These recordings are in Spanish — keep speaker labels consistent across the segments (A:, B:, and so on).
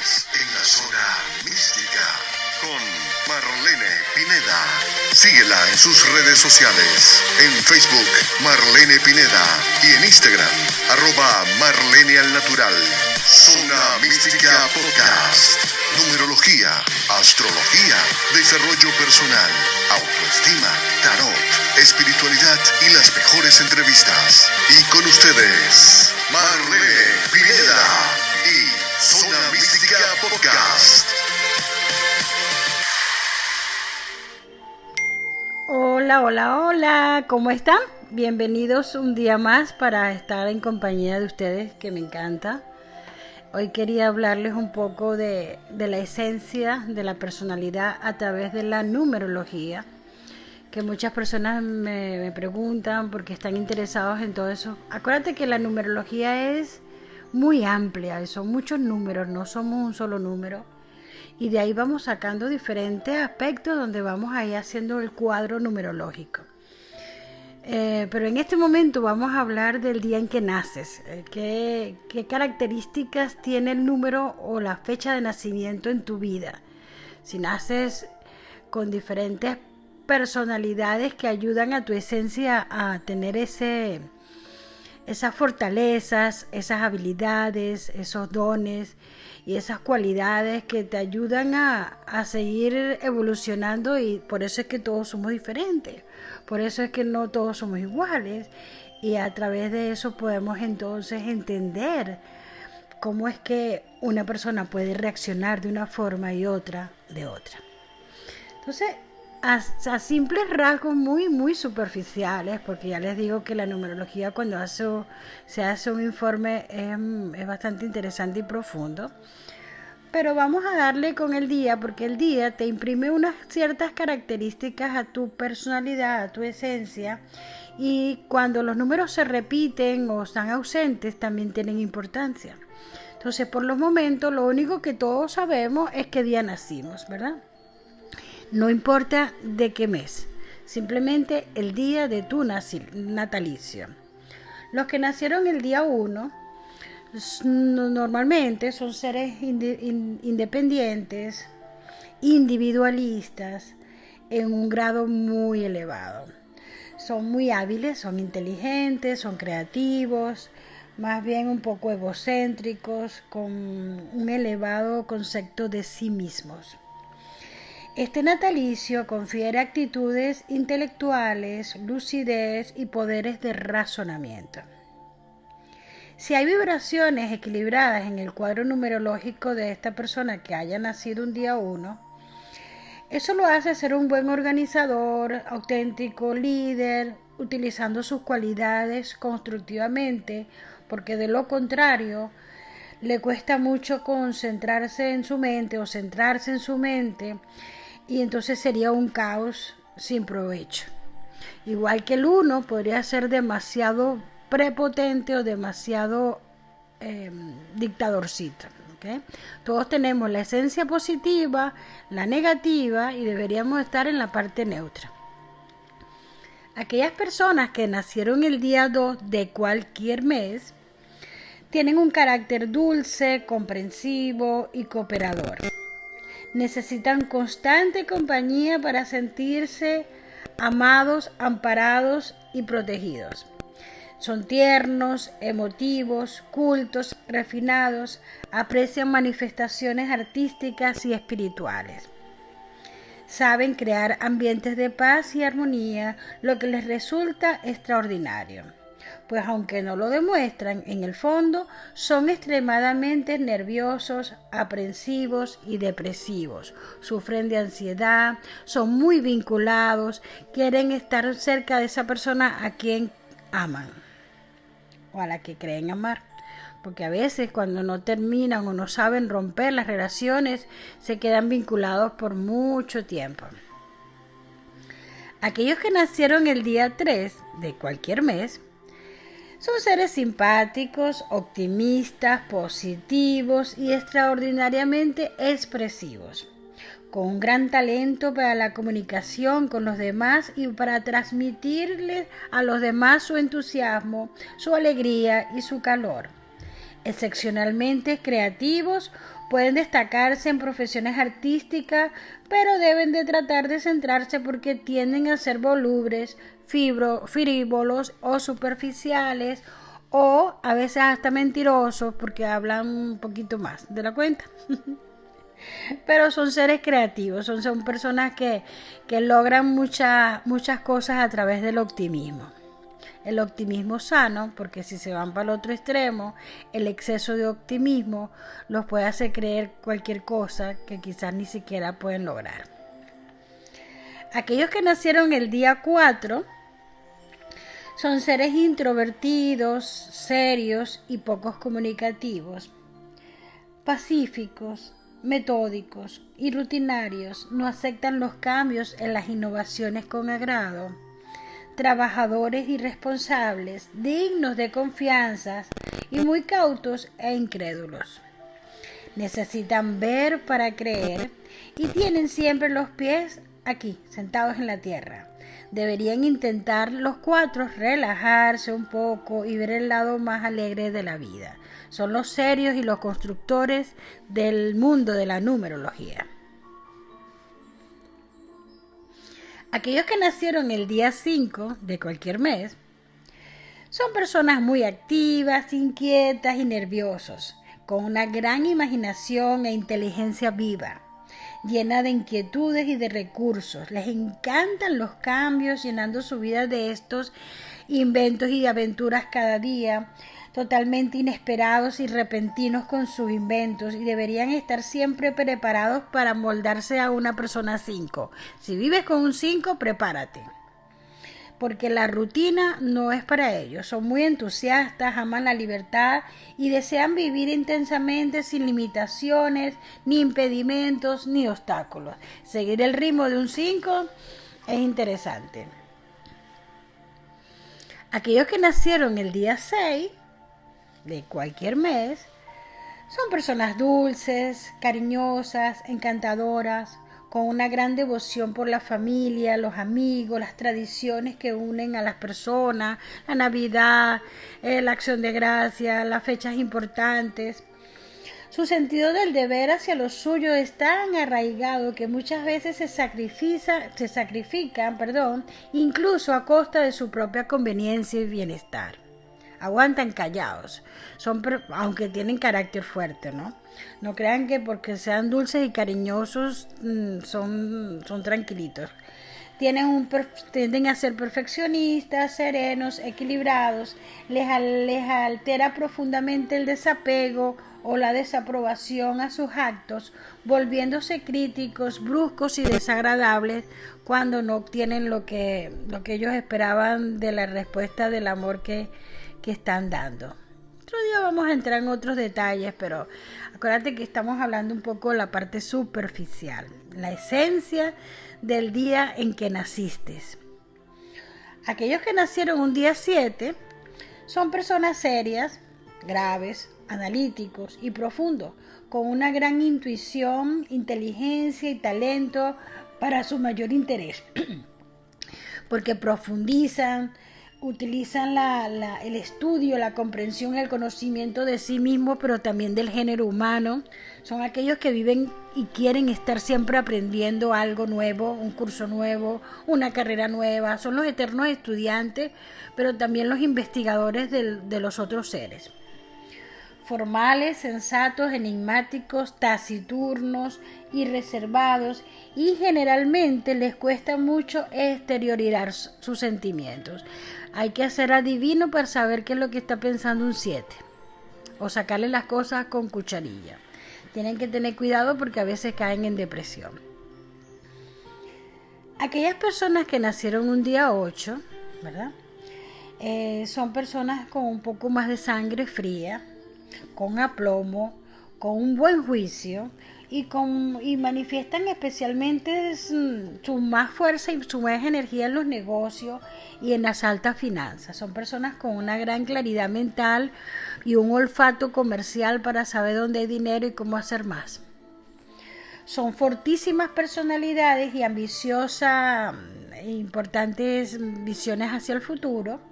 A: En la zona mística con Marlene Pineda. Síguela en sus redes sociales. En Facebook, Marlene Pineda. Y en Instagram, arroba Marlene al Natural. Zona Mística Podcast. Numerología, astrología, desarrollo personal, autoestima, tarot, espiritualidad y las mejores entrevistas. Y con ustedes, Marlene Pineda
B: Hola, hola, hola, ¿cómo están? Bienvenidos un día más para estar en compañía de ustedes, que me encanta. Hoy quería hablarles un poco de, de la esencia de la personalidad a través de la numerología, que muchas personas me preguntan porque están interesados en todo eso. Acuérdate que la numerología es muy amplia, son muchos números, no somos un solo número y de ahí vamos sacando diferentes aspectos donde vamos ahí haciendo el cuadro numerológico. Eh, pero en este momento vamos a hablar del día en que naces, eh, qué, qué características tiene el número o la fecha de nacimiento en tu vida. Si naces con diferentes personalidades que ayudan a tu esencia a tener ese, esas fortalezas, esas habilidades, esos dones y esas cualidades que te ayudan a, a, seguir evolucionando y por eso es que todos somos diferentes, por eso es que no todos somos iguales y a través de eso podemos entonces entender cómo es que una persona puede reaccionar de una forma y otra de otra. Entonces, a, simples rasgos muy, muy superficiales, porque ya les digo que la numerología cuando hace, se hace un informe es, es, bastante interesante y profundo. Pero vamos a darle con el día, porque el día te imprime unas ciertas características a tu personalidad, a tu esencia, y cuando los números se repiten o están ausentes, también tienen importancia. Entonces, por los momentos, lo único que todos sabemos es qué día nacimos, ¿verdad? No importa de qué mes, simplemente el día de tu natalicio. Los que nacieron el día 1 normalmente son seres independientes, individualistas, en un grado muy elevado. Son muy hábiles, son inteligentes, son creativos, más bien un poco egocéntricos, con un elevado concepto de sí mismos. Este natalicio confiere actitudes intelectuales, lucidez y poderes de razonamiento. Si hay vibraciones equilibradas en el cuadro numerológico de esta persona que haya nacido un día 1, eso lo hace ser un buen organizador, auténtico líder, utilizando sus cualidades constructivamente, porque de lo contrario, le cuesta mucho concentrarse en su mente o centrarse en su mente y entonces sería un caos sin provecho. Igual que el uno podría ser demasiado prepotente o demasiado eh, dictadorcito. Todos tenemos la esencia positiva, la negativa y deberíamos estar en la parte neutra. Aquellas personas que nacieron el día 2 de cualquier mes tienen un carácter dulce, comprensivo y cooperador necesitan constante compañía para sentirse amados, amparados y protegidos. Son tiernos, emotivos, cultos, refinados, aprecian manifestaciones artísticas y espirituales. Saben crear ambientes de paz y armonía, lo que les resulta extraordinario pues aunque no lo demuestran, en el fondo son extremadamente nerviosos, aprensivos y depresivos. Sufren de ansiedad, son muy vinculados, quieren estar cerca de esa persona a quien aman o a la que creen amar. Porque a veces cuando no terminan o no saben romper las relaciones, se quedan vinculados por mucho tiempo. Aquellos que nacieron el día 3 de cualquier mes son seres simpáticos, optimistas, positivos y extraordinariamente expresivos, con un gran talento para la comunicación con los demás y para transmitirles a los demás su entusiasmo, su alegría y su calor. Excepcionalmente creativos, pueden destacarse en profesiones artísticas, pero deben de tratar de centrarse porque tienden a ser volubres, fibro, frívolos o superficiales o a veces hasta mentirosos porque hablan un poquito más de la cuenta. Pero son seres creativos, son, son personas que, que logran muchas muchas cosas a través del optimismo. El optimismo sano, porque si se van para el otro extremo, el exceso de optimismo los puede hacer creer cualquier cosa que quizás ni siquiera pueden lograr. Aquellos que nacieron el día 4 son seres introvertidos, serios y pocos comunicativos, pacíficos, metódicos y rutinarios, no aceptan los cambios en las innovaciones con agrado, trabajadores y responsables, dignos de confianza y muy cautos e incrédulos. Necesitan ver para creer y tienen siempre los pies aquí, sentados en la tierra deberían intentar los cuatro relajarse un poco y ver el lado más alegre de la vida. Son los serios y los constructores del mundo de la numerología. Aquellos que nacieron el día 5 de cualquier mes son personas muy activas, inquietas y nerviosos, con una gran imaginación e inteligencia viva llena de inquietudes y de recursos. Les encantan los cambios, llenando su vida de estos inventos y aventuras cada día, totalmente inesperados y repentinos con sus inventos y deberían estar siempre preparados para moldarse a una persona 5. Si vives con un 5, prepárate porque la rutina no es para ellos. Son muy entusiastas, aman la libertad y desean vivir intensamente sin limitaciones, ni impedimentos, ni obstáculos. Seguir el ritmo de un 5 es interesante. Aquellos que nacieron el día 6 de cualquier mes son personas dulces, cariñosas, encantadoras, con una gran devoción por la familia, los amigos, las tradiciones que unen a las personas, la Navidad, eh, la acción de gracia, las fechas importantes. Su sentido del deber hacia lo suyo es tan arraigado que muchas veces se, sacrifica, se sacrifican, perdón, incluso a costa de su propia conveniencia y bienestar aguantan callados, son, aunque tienen carácter fuerte, ¿no? No crean que porque sean dulces y cariñosos mm, son, son tranquilitos. Tienen un, tienden a ser perfeccionistas, serenos, equilibrados, les, les altera profundamente el desapego o la desaprobación a sus actos, volviéndose críticos, bruscos y desagradables cuando no obtienen lo que, lo que ellos esperaban de la respuesta del amor que, que están dando. Día vamos a entrar en otros detalles, pero acuérdate que estamos hablando un poco de la parte superficial, la esencia del día en que naciste. Aquellos que nacieron un día 7 son personas serias, graves, analíticos y profundos, con una gran intuición, inteligencia y talento para su mayor interés, porque profundizan, utilizan el estudio, la comprensión, el conocimiento de sí mismo, pero también del género humano. Son aquellos que viven y quieren estar siempre aprendiendo algo nuevo, un curso nuevo, una carrera nueva. Son los eternos estudiantes, pero también los investigadores de los otros seres formales, sensatos, enigmáticos, taciturnos y reservados y generalmente les cuesta mucho exteriorizar sus sentimientos. Hay que hacer adivino para saber qué es lo que está pensando un 7 o sacarle las cosas con cucharilla. Tienen que tener cuidado porque a veces caen en depresión. Aquellas personas que nacieron un día 8, ¿verdad? Eh, son personas con un poco más de sangre fría, con aplomo, con un buen juicio y, con, y manifiestan especialmente su más fuerza y su más energía en los negocios y en las altas finanzas. Son personas con una gran claridad mental y un olfato comercial para saber dónde hay dinero y cómo hacer más. Son fortísimas personalidades y ambiciosas, e importantes visiones hacia el futuro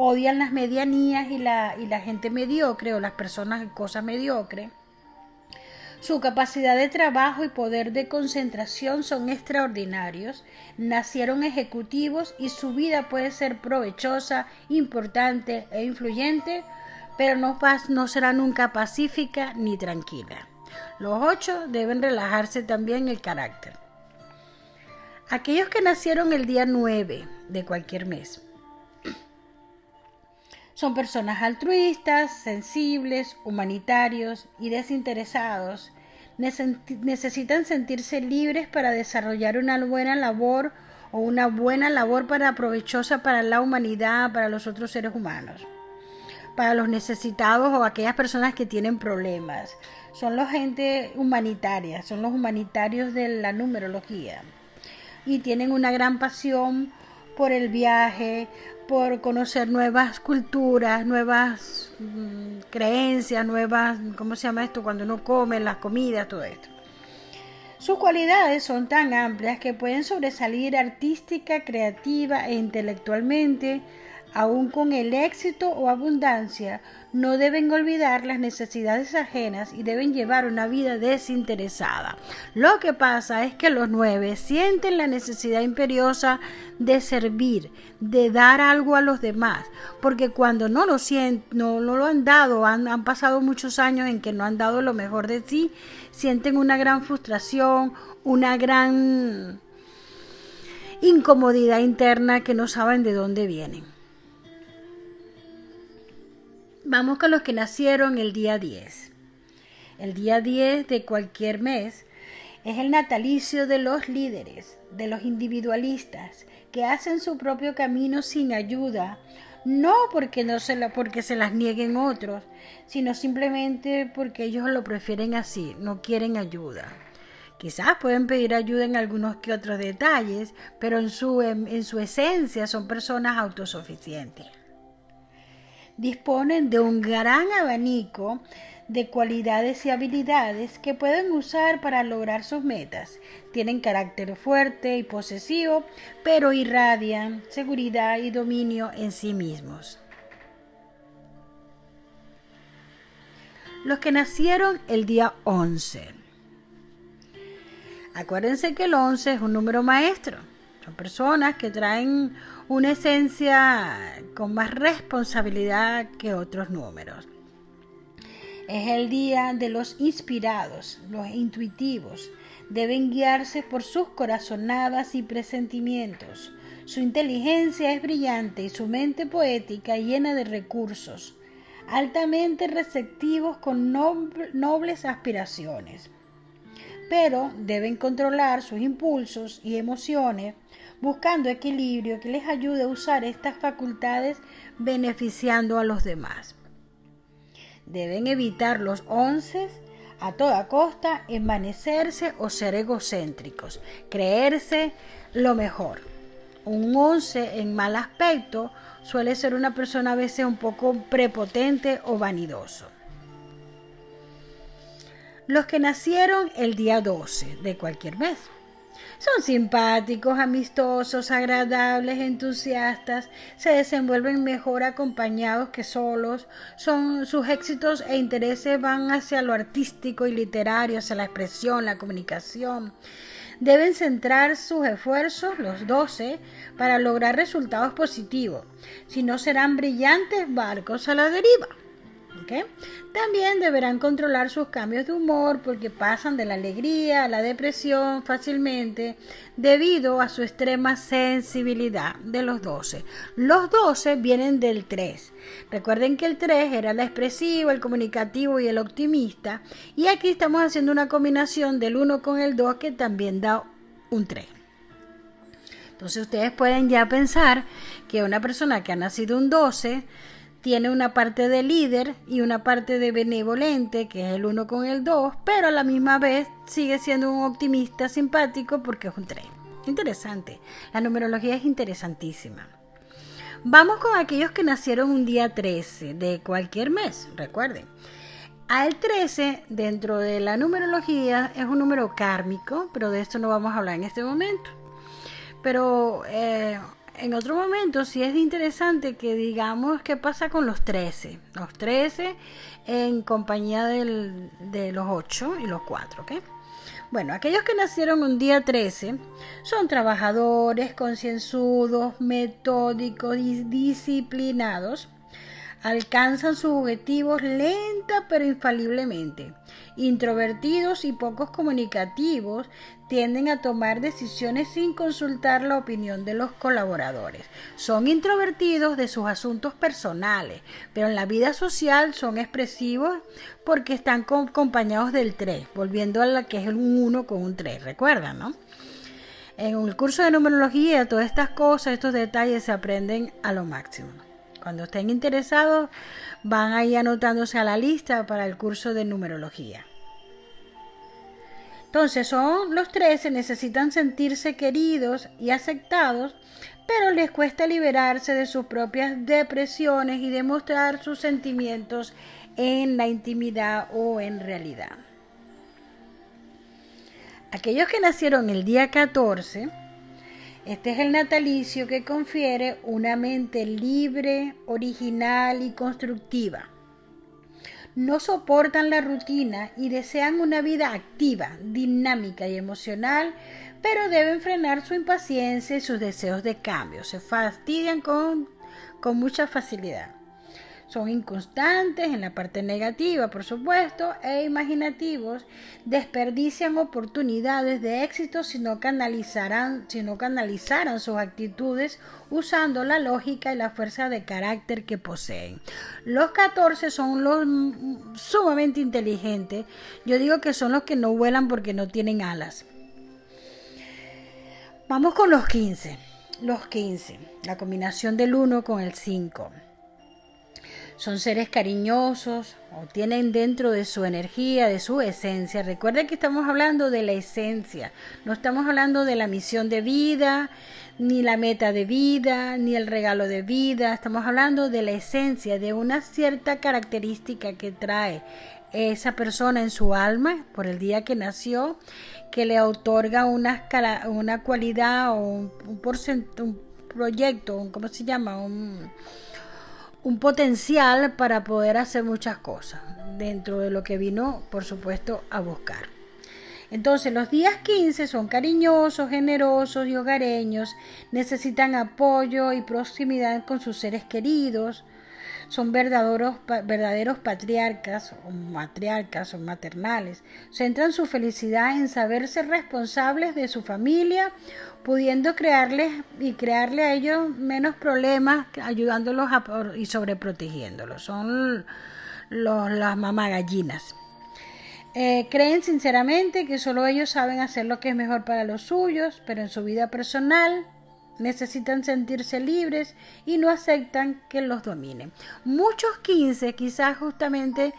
B: odian las medianías y la, y la gente mediocre o las personas en cosas mediocres. Su capacidad de trabajo y poder de concentración son extraordinarios. Nacieron ejecutivos y su vida puede ser provechosa, importante e influyente, pero no, no será nunca pacífica ni tranquila. Los ocho deben relajarse también el carácter. Aquellos que nacieron el día 9 de cualquier mes son personas altruistas, sensibles, humanitarios y desinteresados. Necesitan sentirse libres para desarrollar una buena labor o una buena labor para provechosa para la humanidad, para los otros seres humanos, para los necesitados o aquellas personas que tienen problemas. Son los gente humanitaria, son los humanitarios de la numerología y tienen una gran pasión por el viaje, por conocer nuevas culturas, nuevas mm, creencias, nuevas, ¿cómo se llama esto? Cuando uno come, las comidas, todo esto. Sus cualidades son tan amplias que pueden sobresalir artística, creativa e intelectualmente, aun con el éxito o abundancia, no deben olvidar las necesidades ajenas y deben llevar una vida desinteresada. Lo que pasa es que los nueve sienten la necesidad imperiosa de servir, de dar algo a los demás, porque cuando no lo sienten, no, lo han dado, han, han pasado muchos años en que no han dado lo mejor de sí, sienten una gran frustración, una gran incomodidad interna que no saben de dónde vienen. Vamos con los que nacieron el día 10. El día 10 de cualquier mes es el natalicio de los líderes, de los individualistas, que hacen su propio camino sin ayuda, no porque, no se, la, porque se las nieguen otros, sino simplemente porque ellos lo prefieren así, no quieren ayuda. Quizás pueden pedir ayuda en algunos que otros detalles, pero en su, en su esencia son personas autosuficientes disponen de un gran abanico de cualidades y habilidades que pueden usar para lograr sus metas. Tienen carácter fuerte y posesivo, pero irradian seguridad y dominio en sí mismos. Los que nacieron el día 11. Acuérdense que el 11 es un número maestro. Son personas que traen una esencia con más responsabilidad que otros números. Es el día de los inspirados, los intuitivos. Deben guiarse por sus corazonadas y presentimientos. Su inteligencia es brillante y su mente poética llena de recursos, altamente receptivos con nobles aspiraciones. Pero deben controlar sus impulsos y emociones buscando equilibrio que les ayude a usar estas facultades beneficiando a los demás. Deben evitar los once a toda costa, envanecerse o ser egocéntricos, creerse lo mejor. Un once en mal aspecto suele ser una persona a veces un poco prepotente o vanidoso. Los que nacieron el día 12 de cualquier mes son simpáticos, amistosos, agradables, entusiastas, se desenvuelven mejor acompañados que solos, son sus éxitos e intereses van hacia lo artístico y literario, hacia la expresión, la comunicación. Deben centrar sus esfuerzos, los doce, para lograr resultados positivos, si no serán brillantes barcos a la deriva. También deberán controlar sus cambios de humor porque pasan de la alegría a la depresión fácilmente debido a su extrema sensibilidad de los 12. Los 12 vienen del 3. Recuerden que el 3 era el expresivo, el comunicativo y el optimista y aquí estamos haciendo una combinación del 1 con el 2 que también da un 3. Entonces ustedes pueden ya pensar que una persona que ha nacido un 12 tiene una parte de líder y una parte de benevolente, que es el uno con el 2, pero a la misma vez sigue siendo un optimista simpático porque es un 3. Interesante. La numerología es interesantísima. Vamos con aquellos que nacieron un día 13 de cualquier mes, recuerden. Al 13, dentro de la numerología, es un número kármico, pero de esto no vamos a hablar en este momento. Pero eh, en otro momento sí es interesante que digamos qué pasa con los 13. Los 13 en compañía del, de los 8 y los 4, ¿ok? Bueno, aquellos que nacieron un día 13 son trabajadores, concienzudos, metódicos disciplinados alcanzan sus objetivos lenta pero infaliblemente. Introvertidos y pocos comunicativos tienden a tomar decisiones sin consultar la opinión de los colaboradores. Son introvertidos de sus asuntos personales, pero en la vida social son expresivos porque están acompañados del 3, volviendo a la que es un 1 con un 3, recuerdan, ¿no? En el curso de numerología, todas estas cosas, estos detalles se aprenden a lo máximo. Cuando estén interesados, van ahí anotándose a la lista para el curso de numerología. Entonces son los 13, necesitan sentirse queridos y aceptados, pero les cuesta liberarse de sus propias depresiones y demostrar sus sentimientos en la intimidad o en realidad. Aquellos que nacieron el día 14, este es el natalicio que confiere una mente libre, original y constructiva. No soportan la rutina y desean una vida activa, dinámica y emocional, pero deben frenar su impaciencia y sus deseos de cambio. Se fastidian con, con mucha facilidad. Son inconstantes en la parte negativa, por supuesto, e imaginativos, desperdician oportunidades de éxito si no si no canalizaran sus actitudes usando la lógica y la fuerza de carácter que poseen. Los 14 son los sumamente inteligentes. Yo digo que son los que no vuelan porque no tienen alas. Vamos con los 15. Los 15. La combinación del 1 con el 5 son seres cariñosos o tienen dentro de su energía, de su esencia. Recuerden que estamos hablando de la esencia, no estamos hablando de la misión de vida, ni la meta de vida, ni el regalo de vida, estamos hablando de la esencia, de una cierta característica que trae esa persona en su alma por el día que nació, que le otorga una, una cualidad o un, un, un proyecto, ¿cómo se llama? Un, un potencial para poder hacer muchas cosas dentro de lo que vino, por supuesto, a buscar. Entonces los días 15 son cariñosos, generosos y hogareños, necesitan apoyo y proximidad con sus seres queridos, son verdaderos, verdaderos patriarcas o matriarcas o maternales. Centran su felicidad en saberse responsables de su familia, pudiendo crearles y crearle a ellos menos problemas, ayudándolos y sobreprotegiéndolos. Son los, las mamagallinas. Eh, creen sinceramente que solo ellos saben hacer lo que es mejor para los suyos, pero en su vida personal necesitan sentirse libres y no aceptan que los dominen. Muchos 15 quizás justamente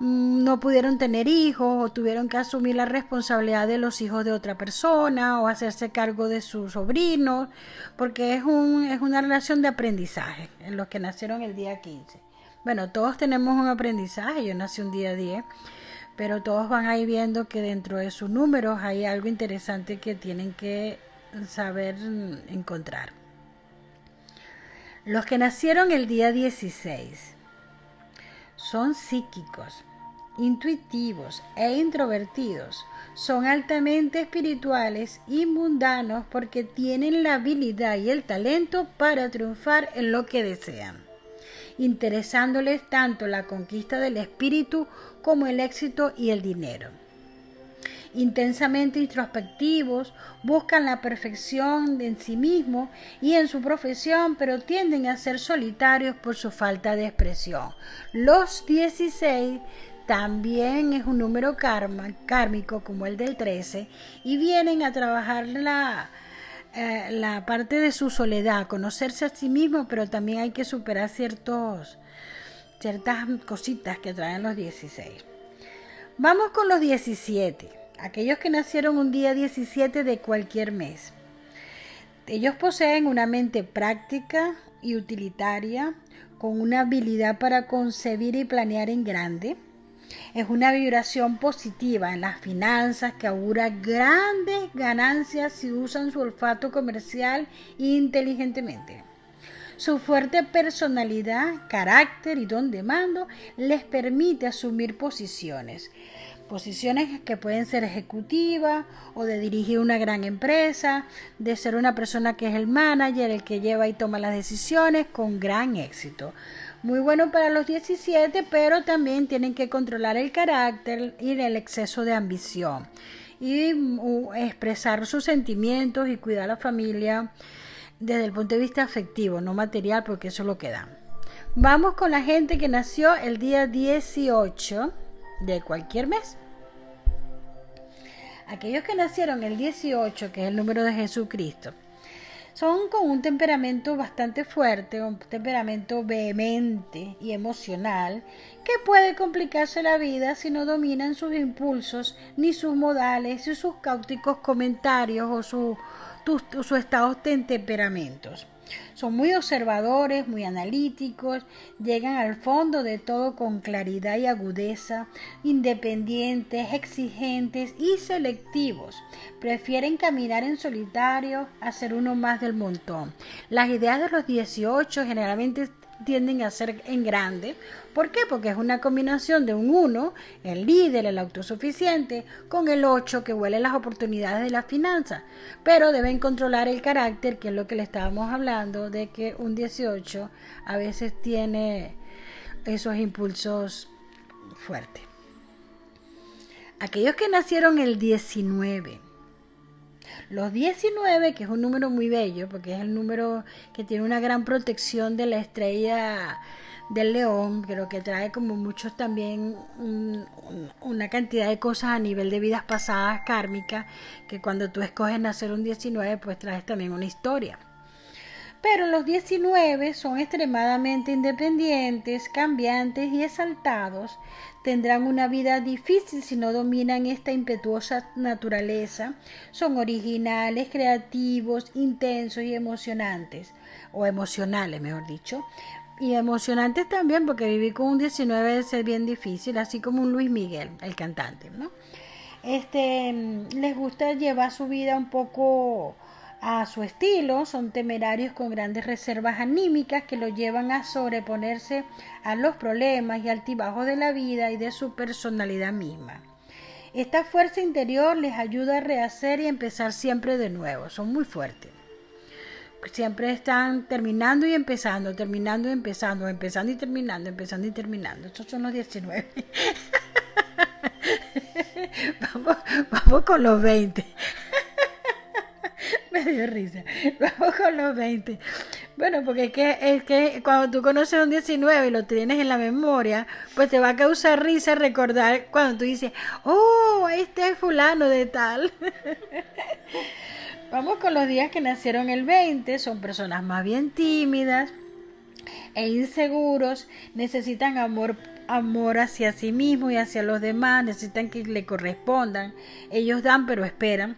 B: mm, no pudieron tener hijos o tuvieron que asumir la responsabilidad de los hijos de otra persona o hacerse cargo de sus sobrinos, porque es, un, es una relación de aprendizaje en los que nacieron el día 15. Bueno, todos tenemos un aprendizaje, yo nací un día 10, pero todos van ahí viendo que dentro de sus números hay algo interesante que tienen que saber encontrar. Los que nacieron el día 16 son psíquicos, intuitivos e introvertidos. Son altamente espirituales y mundanos porque tienen la habilidad y el talento para triunfar en lo que desean, interesándoles tanto la conquista del espíritu como el éxito y el dinero intensamente introspectivos, buscan la perfección en sí mismos y en su profesión, pero tienden a ser solitarios por su falta de expresión. Los 16 también es un número karma, kármico como el del 13 y vienen a trabajar la, eh, la parte de su soledad, conocerse a sí mismo, pero también hay que superar ciertos, ciertas cositas que traen los 16. Vamos con los 17 aquellos que nacieron un día 17 de cualquier mes. Ellos poseen una mente práctica y utilitaria, con una habilidad para concebir y planear en grande. Es una vibración positiva en las finanzas que augura grandes ganancias si usan su olfato comercial inteligentemente. Su fuerte personalidad, carácter y don de mando les permite asumir posiciones. Posiciones que pueden ser ejecutivas o de dirigir una gran empresa, de ser una persona que es el manager, el que lleva y toma las decisiones con gran éxito. Muy bueno para los 17, pero también tienen que controlar el carácter y el exceso de ambición y mm, expresar sus sentimientos y cuidar a la familia desde el punto de vista afectivo, no material, porque eso lo queda. Vamos con la gente que nació el día 18 de cualquier mes. Aquellos que nacieron el 18, que es el número de Jesucristo, son con un temperamento bastante fuerte, un temperamento vehemente y emocional, que puede complicarse la vida si no dominan sus impulsos, ni sus modales, ni sus cáuticos comentarios o su, su estado de temperamentos. Son muy observadores, muy analíticos, llegan al fondo de todo con claridad y agudeza, independientes, exigentes y selectivos. Prefieren caminar en solitario a ser uno más del montón. Las ideas de los 18 generalmente tienden a ser en grande. ¿Por qué? Porque es una combinación de un 1, el líder, el autosuficiente, con el 8 que huele las oportunidades de la finanza. Pero deben controlar el carácter, que es lo que le estábamos hablando, de que un 18 a veces tiene esos impulsos fuertes. Aquellos que nacieron el 19 los 19, que es un número muy bello, porque es el número que tiene una gran protección de la estrella del león, pero que trae como muchos también una cantidad de cosas a nivel de vidas pasadas kármicas, que cuando tú escoges nacer un 19, pues traes también una historia. Pero los 19 son extremadamente independientes, cambiantes y exaltados. Tendrán una vida difícil si no dominan esta impetuosa naturaleza. Son originales, creativos, intensos y emocionantes. O emocionales, mejor dicho. Y emocionantes también, porque vivir con un 19 es bien difícil, así como un Luis Miguel, el cantante, ¿no? Este, les gusta llevar su vida un poco a su estilo, son temerarios con grandes reservas anímicas que lo llevan a sobreponerse a los problemas y altibajos de la vida y de su personalidad misma. Esta fuerza interior les ayuda a rehacer y empezar siempre de nuevo, son muy fuertes. Siempre están terminando y empezando, terminando y empezando, empezando y terminando, empezando y terminando. Estos son los 19. vamos, vamos con los 20 dio risa. Vamos con los 20. Bueno, porque es que, es que cuando tú conoces un 19 y lo tienes en la memoria, pues te va a causar risa recordar cuando tú dices, oh, este es fulano de tal. Vamos con los días que nacieron el 20, son personas más bien tímidas e inseguros, necesitan amor amor hacia sí mismos y hacia los demás, necesitan que le correspondan. Ellos dan pero esperan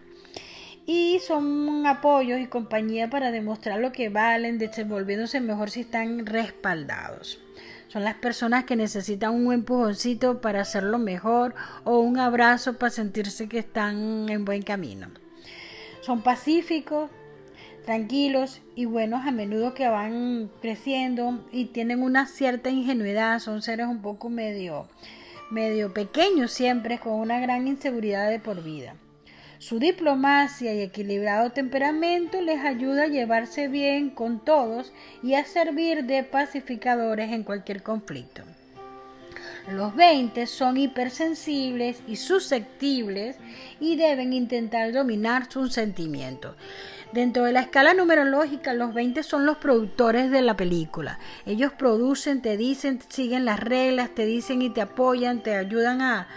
B: y son apoyos y compañía para demostrar lo que valen, desenvolviéndose mejor si están respaldados. Son las personas que necesitan un empujoncito para hacerlo mejor o un abrazo para sentirse que están en buen camino. Son pacíficos, tranquilos y buenos a menudo que van creciendo y tienen una cierta ingenuidad, son seres un poco medio medio pequeños siempre con una gran inseguridad de por vida. Su diplomacia y equilibrado temperamento les ayuda a llevarse bien con todos y a servir de pacificadores en cualquier conflicto. Los 20 son hipersensibles y susceptibles y deben intentar dominar sus sentimientos. Dentro de la escala numerológica, los 20 son los productores de la película. Ellos producen, te dicen, siguen las reglas, te dicen y te apoyan, te ayudan a,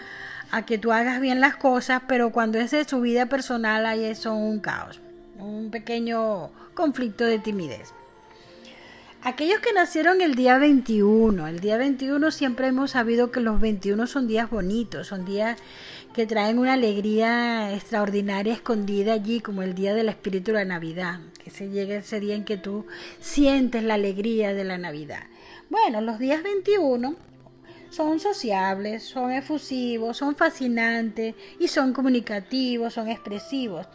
B: a que tú hagas bien las cosas, pero cuando es de su vida personal ahí es un caos, un pequeño conflicto de timidez. Aquellos que nacieron el día 21, el día 21 siempre hemos sabido que los 21 son días bonitos, son días que traen una alegría extraordinaria escondida allí, como el día del espíritu de la Navidad, que se llega ese día en que tú sientes la alegría de la Navidad. Bueno, los días 21 son sociables, son efusivos, son fascinantes y son comunicativos, son expresivos.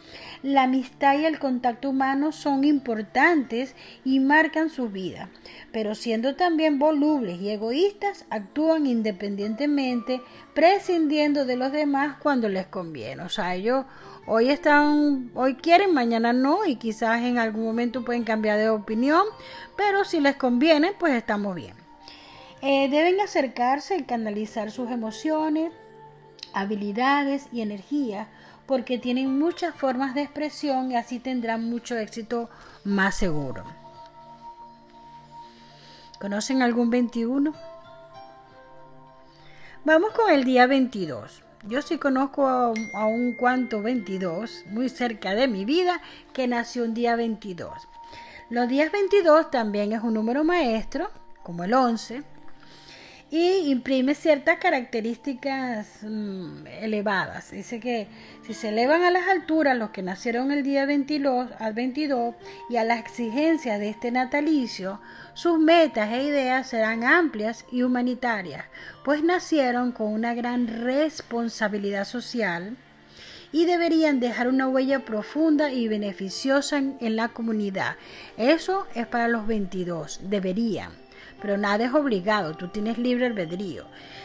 B: La amistad y el contacto humano son importantes y marcan su vida, pero siendo también volubles y egoístas, actúan independientemente, prescindiendo de los demás cuando les conviene. O sea, ellos hoy están, hoy quieren, mañana no, y quizás en algún momento pueden cambiar de opinión, pero si les conviene, pues estamos bien. Eh, deben acercarse y canalizar sus emociones, habilidades y energía porque tienen muchas formas de expresión y así tendrán mucho éxito más seguro. ¿Conocen algún 21? Vamos con el día 22. Yo sí conozco a, un cuanto 22, muy cerca de mi vida, que nació un día 22. Los días 22 también es un número maestro, como el 11, y imprime ciertas características mm, elevadas. Dice que si se elevan a las alturas los que nacieron el día 22, al 22 y a las exigencias de este natalicio, sus metas e ideas serán amplias y humanitarias, pues nacieron con una gran responsabilidad social y deberían dejar una huella profunda y beneficiosa en, en la comunidad. Eso es para los 22, deberían pero nada es obligado, tú tienes libre albedrío.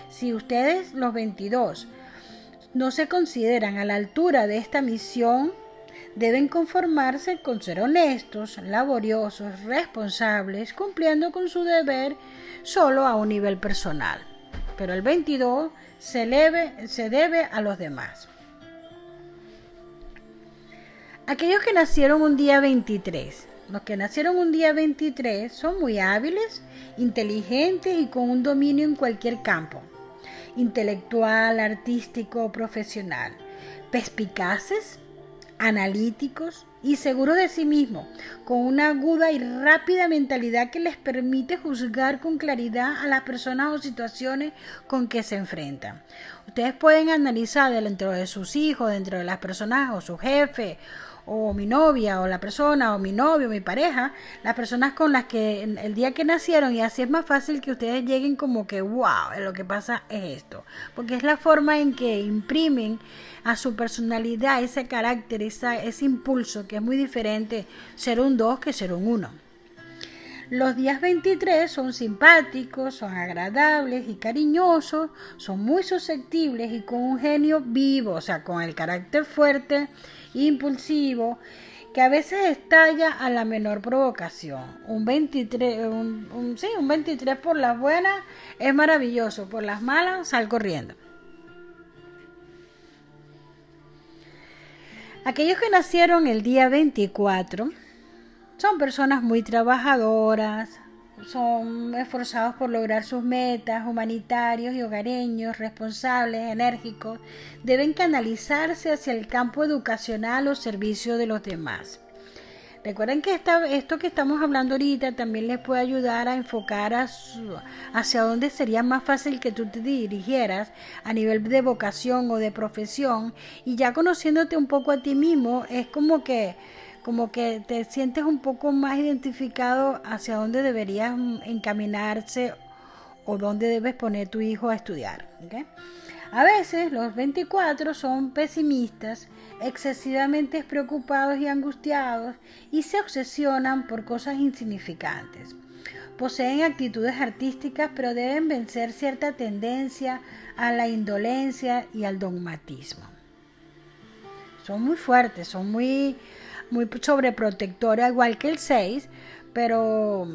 B: Si ustedes, los 22, no se consideran a la altura de esta misión, deben conformarse con ser honestos, laboriosos, responsables, cumpliendo con su deber solo a un nivel personal. Pero el 22 se, se debe a los demás. Aquellos que nacieron un día 23 los que nacieron un día 23 son muy hábiles, inteligentes y con un dominio en cualquier campo, intelectual, artístico o profesional, perspicaces, analíticos y seguros de sí mismos, con una aguda y rápida mentalidad que les permite juzgar con claridad a las personas o situaciones con que se enfrentan. Ustedes pueden analizar dentro de sus hijos, dentro de las personas o su jefe o mi novia o la persona o mi novio, mi pareja, las personas con las que el día que nacieron y así es más fácil que ustedes lleguen como que wow, lo que pasa es esto, porque es la forma en que imprimen a su personalidad ese carácter, ese impulso que es muy diferente ser un 2 que ser un 1. Los días 23 son simpáticos, son agradables y cariñosos, son muy susceptibles y con un genio vivo, o sea, con el carácter fuerte impulsivo, que a veces estalla a la menor provocación. Un 23, un, sí, un 23 por las buenas es maravilloso, por las malas sal corriendo. Aquellos que nacieron el día 24 son personas muy trabajadoras, son esforzados por lograr sus metas, humanitarios y hogareños, responsables, enérgicos, deben canalizarse hacia el campo educacional o servicio de los demás. Recuerden que esto que estamos hablando ahorita también les puede ayudar a enfocar hacia dónde sería más fácil que tú te dirigieras a nivel de vocación o de profesión y ya conociéndote un poco a ti mismo es como que como que te sientes un poco más identificado hacia dónde deberías encaminarse o dónde debes poner tu hijo a estudiar. A veces los 24 son pesimistas, excesivamente preocupados y angustiados y se obsesionan por cosas insignificantes. Poseen actitudes artísticas pero deben vencer cierta tendencia a la indolencia y al dogmatismo. Son muy fuertes, son muy muy sobreprotectora, igual que el 6, pero,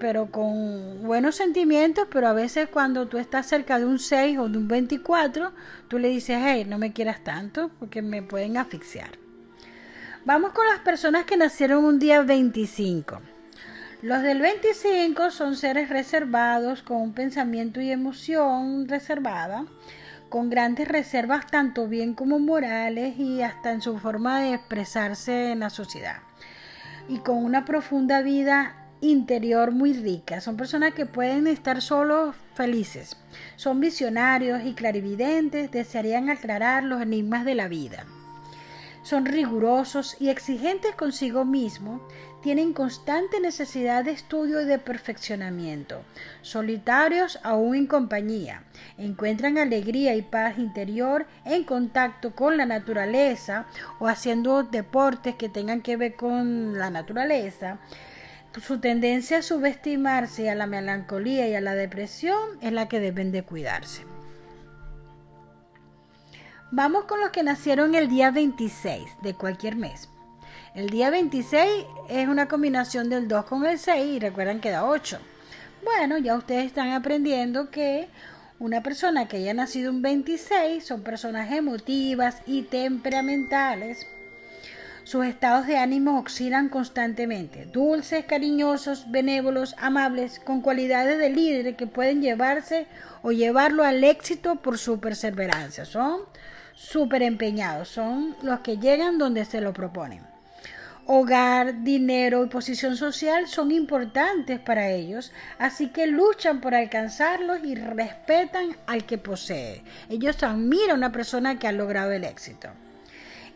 B: pero con buenos sentimientos, pero a veces cuando tú estás cerca de un 6 o de un 24, tú le dices, hey, no me quieras tanto porque me pueden asfixiar. Vamos con las personas que nacieron un día 25. Los del 25 son seres reservados con un pensamiento y emoción reservada con grandes reservas tanto bien como morales y hasta en su forma de expresarse en la sociedad. Y con una profunda vida interior muy rica. Son personas que pueden estar solos felices. Son visionarios y clarividentes, desearían aclarar los enigmas de la vida. Son rigurosos y exigentes consigo mismo, tienen constante necesidad de estudio y de perfeccionamiento. Solitarios aún en compañía, encuentran alegría y paz interior en contacto con la naturaleza o haciendo deportes que tengan que ver con la naturaleza. Su tendencia a subestimarse a la melancolía y a la depresión es la que deben de cuidarse. Vamos con los que nacieron el día 26 de cualquier mes. El día 26 es una combinación del 2 con el 6 y recuerdan que da 8. Bueno, ya ustedes están aprendiendo que una persona que haya nacido un 26 son personas emotivas y temperamentales. Sus estados de ánimo oscilan constantemente, dulces, cariñosos, benévolos, amables, con cualidades de líder que pueden llevarse o llevarlo al éxito por su perseverancia. Son súper empeñados, son los que llegan donde se lo proponen hogar, dinero y posición social son importantes para ellos, así que luchan por alcanzarlos y respetan al que posee. Ellos admiran a una persona que ha logrado el éxito.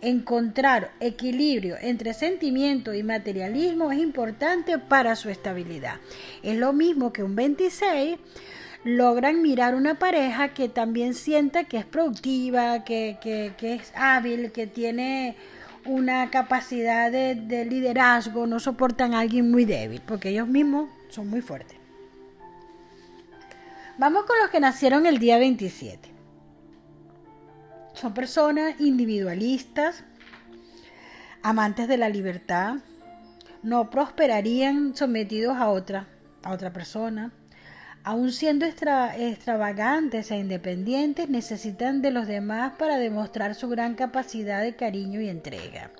B: Encontrar equilibrio entre sentimiento y materialismo es importante para su estabilidad. Es lo mismo que un 26 logran mirar una pareja que también sienta que es productiva, que, que, es hábil, que tiene una capacidad de, liderazgo, no soportan a alguien muy débil, porque ellos mismos son muy fuertes. Vamos con los que nacieron el día 27. Son personas individualistas, amantes de la libertad, no prosperarían sometidos a otra, a otra persona, Aun siendo extravagantes e independientes, necesitan de los demás para demostrar su gran capacidad de cariño y entrega.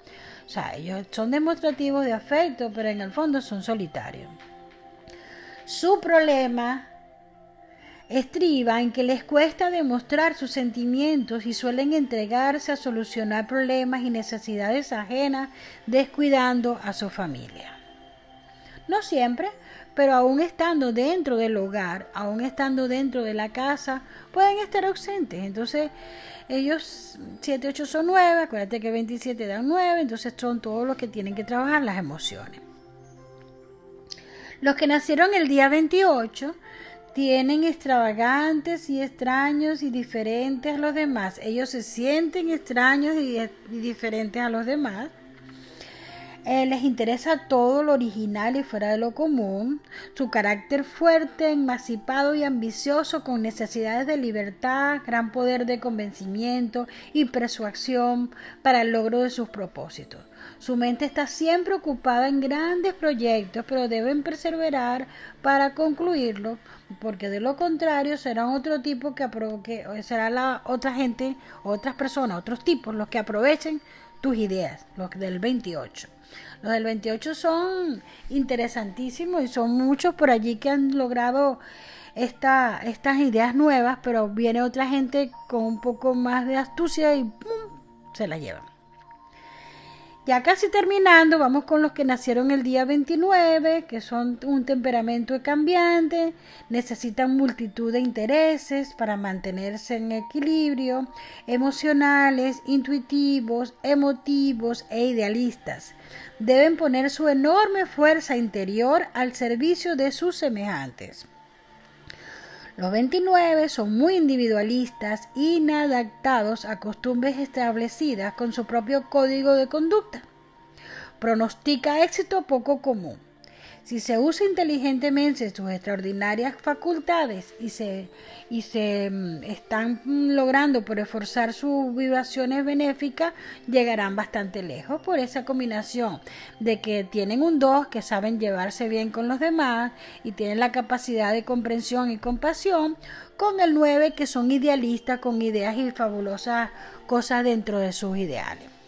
B: O sea, ellos son demostrativos de afecto, pero en el fondo son solitarios. Su problema estriba en que les cuesta demostrar sus sentimientos y suelen entregarse a solucionar problemas y necesidades ajenas, descuidando a su familia. No siempre, pero aún estando dentro del hogar, aún estando dentro de la casa, pueden estar ausentes. Entonces, ellos 7, 8 son 9, acuérdate que 27 dan 9, entonces son todos los que tienen que trabajar las emociones. Los que nacieron el día 28 tienen extravagantes y extraños y diferentes a los demás. Ellos se sienten extraños y, y diferentes a los demás eh, les interesa todo lo original y fuera de lo común. Su carácter fuerte, enmasipado y ambicioso, con necesidades de libertad, gran poder de convencimiento y persuasión para el logro de sus propósitos. Su mente está siempre ocupada en grandes proyectos, pero deben perseverar para concluirlo, porque de lo contrario serán otro tipo que, que será la otra gente, otras personas, otros tipos los que aprovechen tus ideas, los del 28. Los del 28 son interesantísimos y son muchos por allí que han logrado esta, estas ideas nuevas, pero viene otra gente con un poco más de astucia y se la llevan. Ya casi terminando, vamos con los que nacieron el día 29, que son un temperamento cambiante, necesitan multitud de intereses para mantenerse en equilibrio, emocionales, intuitivos, emotivos e idealistas. Deben poner su enorme fuerza interior al servicio de sus semejantes. Los 29 son muy individualistas, inadaptados a costumbres establecidas con su propio código de conducta. Pronostica éxito poco común. Si se usa inteligentemente sus extraordinarias facultades y se, y se mm, están logrando por esforzar sus vibraciones benéficas, llegarán bastante lejos por esa combinación de que tienen un 2 que saben llevarse bien con los demás y tienen la capacidad de comprensión y compasión, con el 9 que son idealistas con ideas y fabulosas cosas dentro de sus ideales.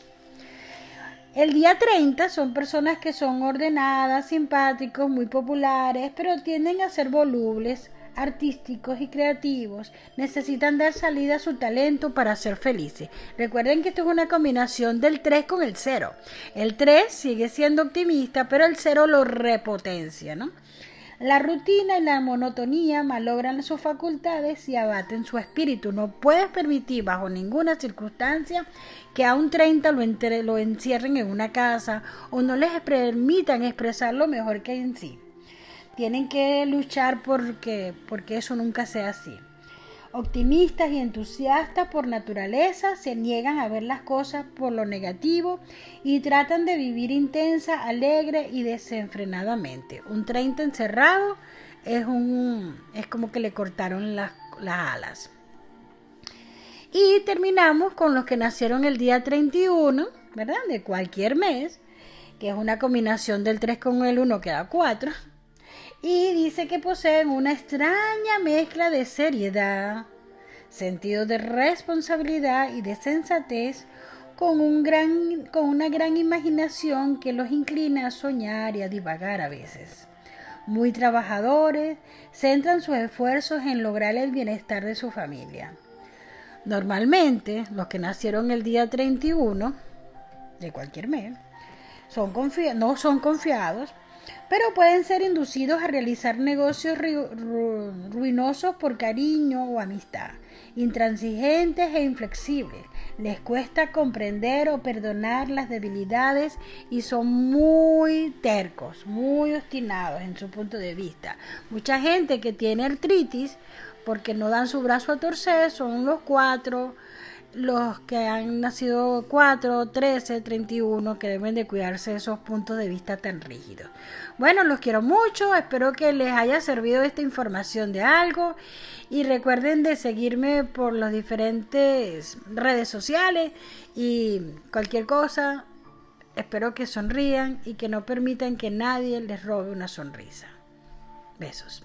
B: El día 30 son personas que son ordenadas, simpáticos, muy populares, pero tienden a ser volubles, artísticos y creativos. Necesitan dar salida a su talento para ser felices. Recuerden que esto es una combinación del 3 con el 0. El 3 sigue siendo optimista, pero el 0 lo repotencia, ¿no? La rutina y la monotonía malogran sus facultades y abaten su espíritu. No puedes permitir bajo ninguna circunstancia que a un 30 lo, lo encierren en una casa o no les permitan expresar lo mejor que en sí. Tienen que luchar porque, porque eso nunca sea así. Optimistas y entusiastas por naturaleza se niegan a ver las cosas por lo negativo y tratan de vivir intensa, alegre y desenfrenadamente. Un 30 encerrado es, un, es como que le cortaron las, las alas. Y terminamos con los que nacieron el día 31, ¿verdad? De cualquier mes, que es una combinación del 3 con el 1 que da 4 y dice que poseen una extraña mezcla de seriedad, sentido de responsabilidad y de sensatez con, un gran, con una gran imaginación que los inclina a soñar y a divagar a veces. Muy trabajadores, centran sus esfuerzos en lograr el bienestar de su familia. Normalmente, los que nacieron el día 31 de cualquier mes son no son confiados, pero pueden ser inducidos a realizar negocios ruinosos por cariño o amistad, intransigentes e inflexibles. Les cuesta comprender o perdonar las debilidades y son muy tercos, muy obstinados en su punto de vista. Mucha gente que tiene artritis porque no dan su brazo a torcer son los cuatro los que han nacido 4, 13, 31, que deben de cuidarse de esos puntos de vista tan rígidos. Bueno, los quiero mucho, espero que les haya servido esta información de algo y recuerden de seguirme por las diferentes redes sociales y cualquier cosa, espero que sonrían y que no permitan que nadie les robe una sonrisa. Besos.